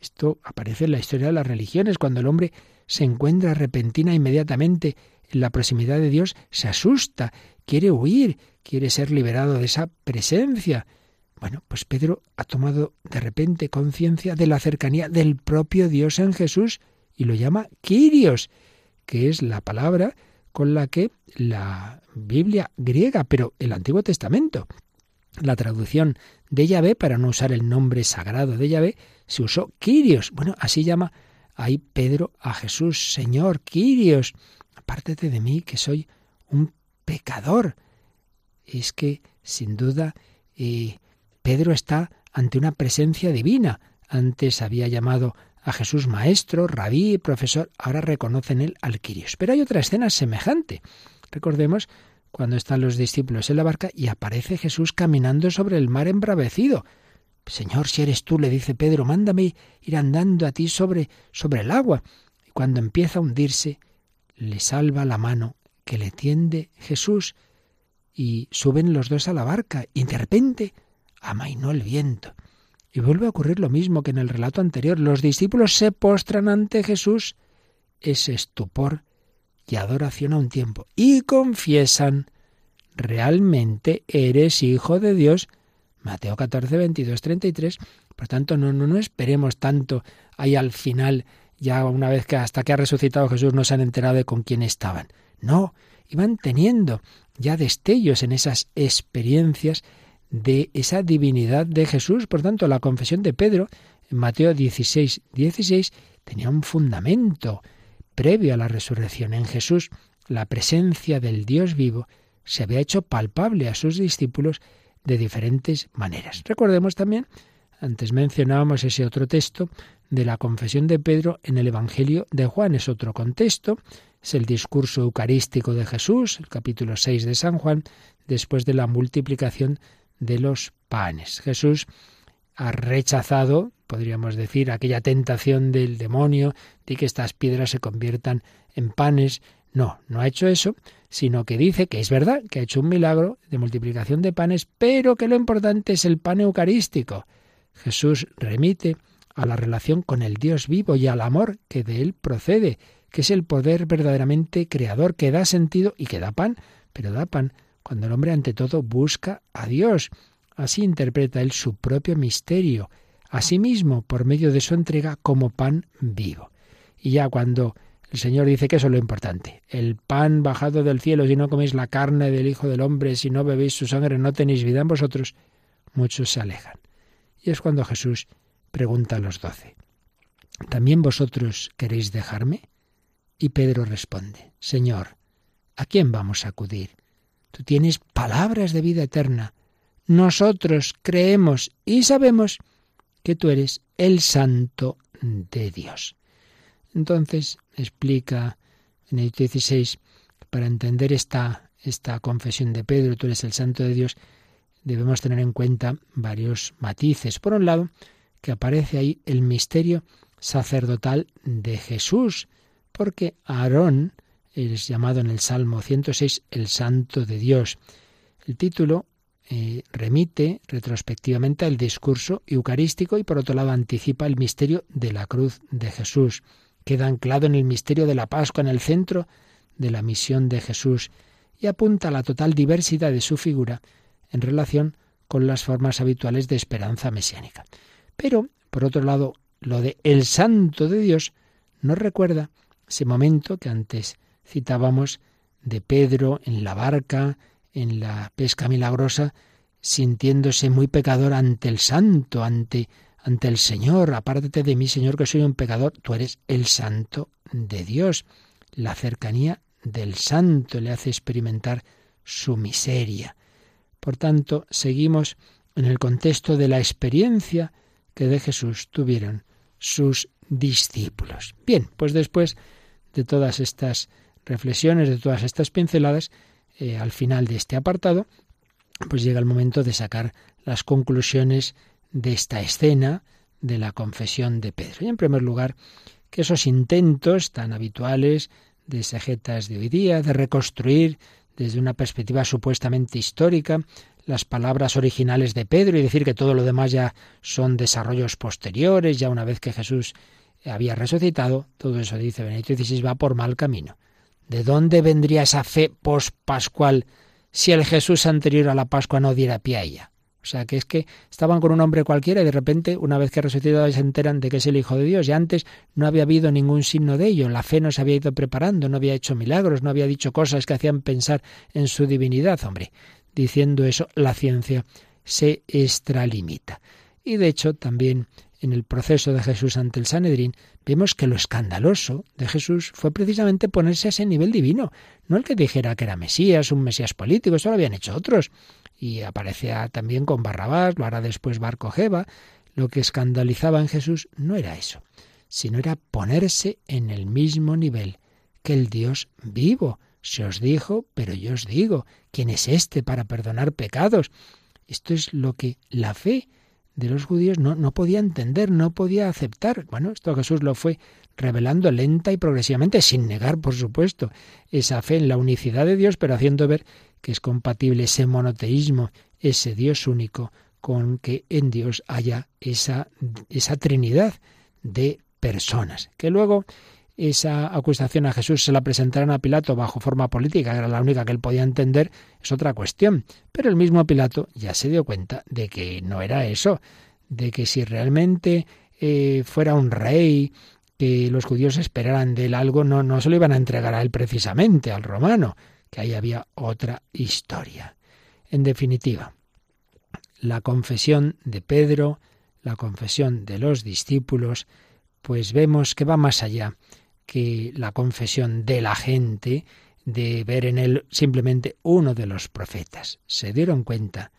Esto aparece en la historia de las religiones. Cuando el hombre se encuentra repentina inmediatamente en la proximidad de Dios, se asusta, quiere huir, quiere ser liberado de esa presencia. Bueno, pues Pedro ha tomado de repente conciencia de la cercanía del propio Dios en Jesús y lo llama Kyrios, que es la palabra con la que la Biblia griega, pero el Antiguo Testamento, la traducción de Yahvé, para no usar el nombre sagrado de Yahvé, se usó Kyrios. Bueno, así llama ahí Pedro a Jesús, Señor, Kyrios, apártate de mí que soy un pecador. Es que, sin duda, eh, Pedro está ante una presencia divina. Antes había llamado a Jesús maestro, rabí, profesor, ahora reconocen él al Kyrios. Pero hay otra escena semejante. Recordemos cuando están los discípulos en la barca y aparece Jesús caminando sobre el mar embravecido. Señor, si eres tú, le dice Pedro, mándame ir andando a ti sobre, sobre el agua. Y cuando empieza a hundirse, le salva la mano que le tiende Jesús y suben los dos a la barca y de repente amainó el viento. Y vuelve a ocurrir lo mismo que en el relato anterior. Los discípulos se postran ante Jesús. Ese estupor y adoración a un tiempo. Y confiesan, realmente eres hijo de Dios. Mateo 14, 22, 33. Por tanto, no, no, no esperemos tanto ahí al final, ya una vez que hasta que ha resucitado Jesús no se han enterado de con quién estaban. No, iban teniendo ya destellos en esas experiencias de esa divinidad de Jesús. Por tanto, la confesión de Pedro en Mateo 16, 16 tenía un fundamento previo a la resurrección. En Jesús, la presencia del Dios vivo se había hecho palpable a sus discípulos de diferentes maneras. Recordemos también, antes mencionábamos ese otro texto de la confesión de Pedro en el Evangelio de Juan, es otro contexto, es el discurso eucarístico de Jesús, el capítulo 6 de San Juan, después de la multiplicación de los panes. Jesús ha rechazado, podríamos decir, aquella tentación del demonio de que estas piedras se conviertan en panes. No, no ha hecho eso, sino que dice que es verdad que ha hecho un milagro de multiplicación de panes, pero que lo importante es el pan eucarístico. Jesús remite a la relación con el Dios vivo y al amor que de él procede, que es el poder verdaderamente creador que da sentido y que da pan, pero da pan cuando el hombre ante todo busca a Dios. Así interpreta él su propio misterio, asimismo por medio de su entrega como pan vivo. Y ya cuando el Señor dice que eso es lo importante, el pan bajado del cielo, si no coméis la carne del Hijo del Hombre, si no bebéis su sangre, no tenéis vida en vosotros, muchos se alejan. Y es cuando Jesús pregunta a los doce, ¿también vosotros queréis dejarme? Y Pedro responde, Señor, ¿a quién vamos a acudir? Tú tienes palabras de vida eterna nosotros creemos y sabemos que tú eres el santo de Dios. Entonces explica en el 16, para entender esta, esta confesión de Pedro, tú eres el santo de Dios, debemos tener en cuenta varios matices. Por un lado, que aparece ahí el misterio sacerdotal de Jesús, porque Aarón es llamado en el Salmo 106 el santo de Dios. El título eh, remite retrospectivamente al discurso eucarístico y por otro lado anticipa el misterio de la cruz de Jesús. Queda anclado en el misterio de la Pascua, en el centro de la misión de Jesús y apunta a la total diversidad de su figura en relación con las formas habituales de esperanza mesiánica. Pero, por otro lado, lo de el santo de Dios nos recuerda ese momento que antes citábamos de Pedro en la barca, en la pesca milagrosa, sintiéndose muy pecador ante el santo, ante, ante el Señor. Apártate de mí, Señor, que soy un pecador. Tú eres el santo de Dios. La cercanía del santo le hace experimentar su miseria. Por tanto, seguimos en el contexto de la experiencia que de Jesús tuvieron sus discípulos. Bien, pues después de todas estas reflexiones, de todas estas pinceladas, eh, al final de este apartado, pues llega el momento de sacar las conclusiones de esta escena de la confesión de Pedro. Y en primer lugar, que esos intentos tan habituales de exegetas de hoy día, de reconstruir desde una perspectiva supuestamente histórica las palabras originales de Pedro y decir que todo lo demás ya son desarrollos posteriores, ya una vez que Jesús había resucitado, todo eso dice Benedicto XVI va por mal camino. ¿De dónde vendría esa fe pospascual si el Jesús anterior a la Pascua no diera pie a ella? O sea, que es que estaban con un hombre cualquiera y de repente, una vez que resucitado, se enteran de que es el Hijo de Dios. Y antes no había habido ningún signo de ello. La fe no se había ido preparando, no había hecho milagros, no había dicho cosas que hacían pensar en su divinidad. Hombre, diciendo eso, la ciencia se extralimita. Y de hecho, también en el proceso de Jesús ante el Sanedrín, vemos que lo escandaloso de Jesús fue precisamente ponerse a ese nivel divino, no el que dijera que era Mesías, un Mesías político, eso lo habían hecho otros, y aparecía también con Barrabás, lo hará después Barcojeva. Lo que escandalizaba en Jesús no era eso, sino era ponerse en el mismo nivel que el Dios vivo. Se os dijo, pero yo os digo, ¿quién es este para perdonar pecados? Esto es lo que la fe de los judíos no, no podía entender, no podía aceptar. Bueno, esto Jesús lo fue revelando lenta y progresivamente, sin negar, por supuesto, esa fe en la unicidad de Dios, pero haciendo ver que es compatible ese monoteísmo, ese Dios único, con que en Dios haya esa, esa Trinidad de personas. Que luego esa acusación a Jesús se la presentaron a Pilato bajo forma política, era la única que él podía entender, es otra cuestión. Pero el mismo Pilato ya se dio cuenta de que no era eso, de que si realmente eh, fuera un rey, que los judíos esperaran de él algo, no, no se lo iban a entregar a él precisamente, al romano, que ahí había otra historia. En definitiva, la confesión de Pedro, la confesión de los discípulos, pues vemos que va más allá que la confesión de la gente, de ver en él simplemente uno de los profetas. Se dieron cuenta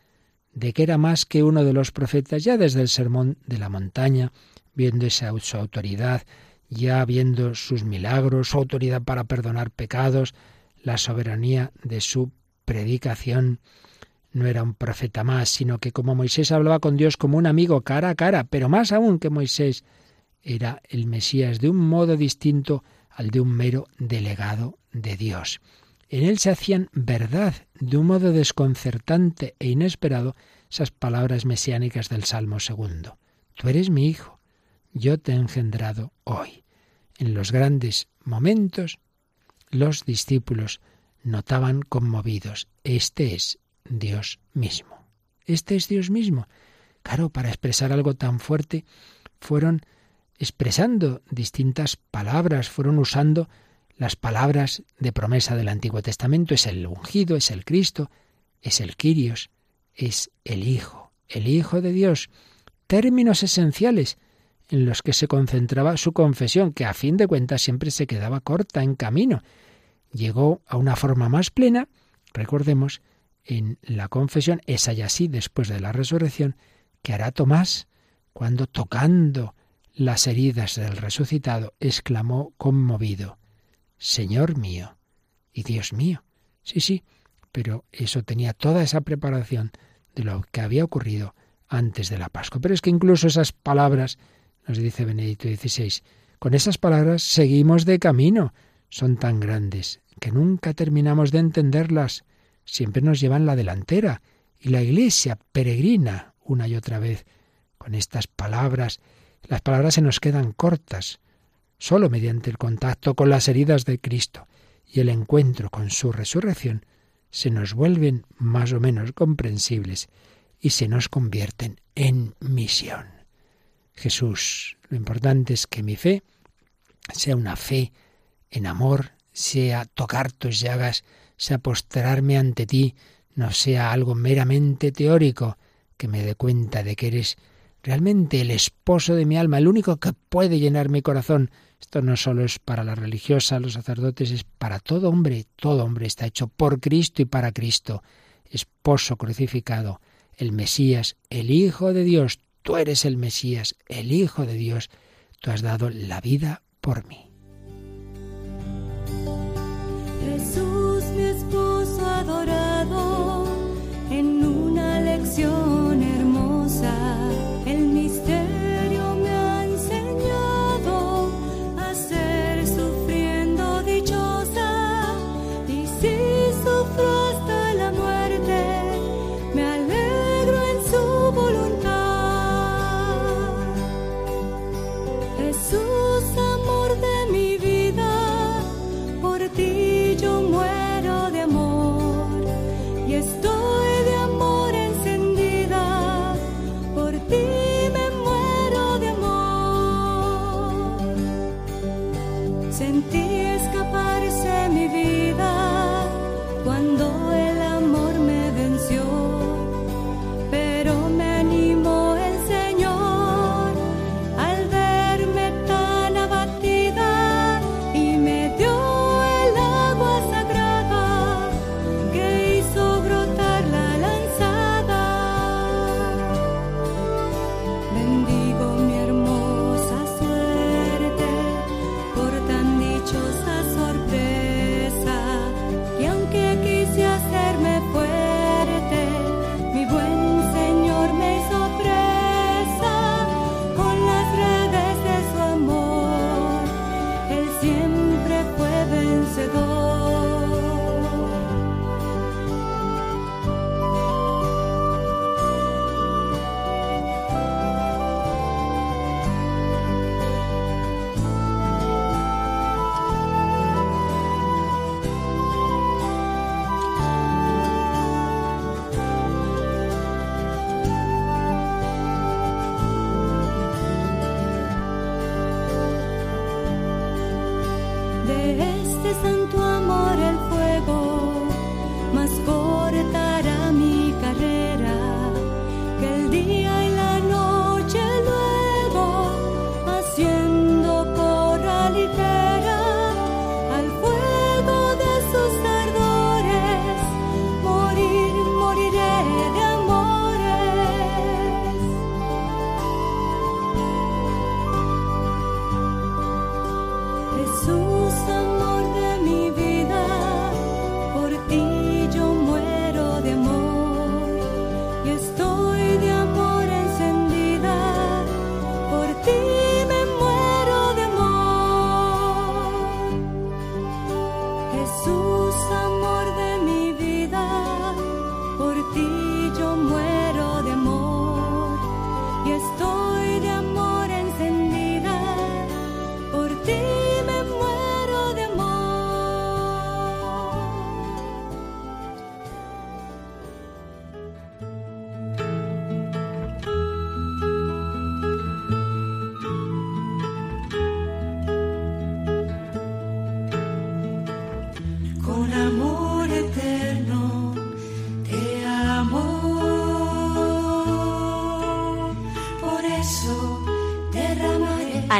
de que era más que uno de los profetas ya desde el sermón de la montaña, viendo esa su autoridad, ya viendo sus milagros, su autoridad para perdonar pecados, la soberanía de su predicación. No era un profeta más, sino que como Moisés hablaba con Dios como un amigo cara a cara, pero más aún que Moisés, era el Mesías de un modo distinto al de un mero delegado de Dios. En él se hacían verdad de un modo desconcertante e inesperado esas palabras mesiánicas del Salmo segundo. Tú eres mi hijo, yo te he engendrado hoy. En los grandes momentos los discípulos notaban conmovidos, este es Dios mismo. Este es Dios mismo. Claro, para expresar algo tan fuerte, fueron expresando distintas palabras, fueron usando las palabras de promesa del Antiguo Testamento. Es el ungido, es el Cristo, es el Quirios, es el Hijo, el Hijo de Dios. Términos esenciales en los que se concentraba su confesión, que a fin de cuentas siempre se quedaba corta en camino. Llegó a una forma más plena, recordemos, en la confesión, esa ya sí, después de la resurrección, que hará Tomás, cuando tocando las heridas del resucitado, exclamó conmovido, Señor mío y Dios mío. Sí, sí, pero eso tenía toda esa preparación de lo que había ocurrido antes de la Pascua. Pero es que incluso esas palabras nos dice Benedicto XVI. Con esas palabras seguimos de camino. Son tan grandes que nunca terminamos de entenderlas. Siempre nos llevan la delantera. Y la Iglesia peregrina una y otra vez con estas palabras. Las palabras se nos quedan cortas. Solo mediante el contacto con las heridas de Cristo y el encuentro con su resurrección se nos vuelven más o menos comprensibles y se nos convierten en misión. Jesús. Lo importante es que mi fe sea una fe en amor, sea tocar tus llagas, sea postrarme ante ti, no sea algo meramente teórico, que me dé cuenta de que eres realmente el esposo de mi alma, el único que puede llenar mi corazón. Esto no solo es para la religiosa, los sacerdotes, es para todo hombre. Todo hombre está hecho por Cristo y para Cristo. Esposo crucificado, el Mesías, el Hijo de Dios, Tú eres el Mesías, el Hijo de Dios. Tú has dado la vida por mí. Jesús, mi esposo adorado, en una lección hermosa, Han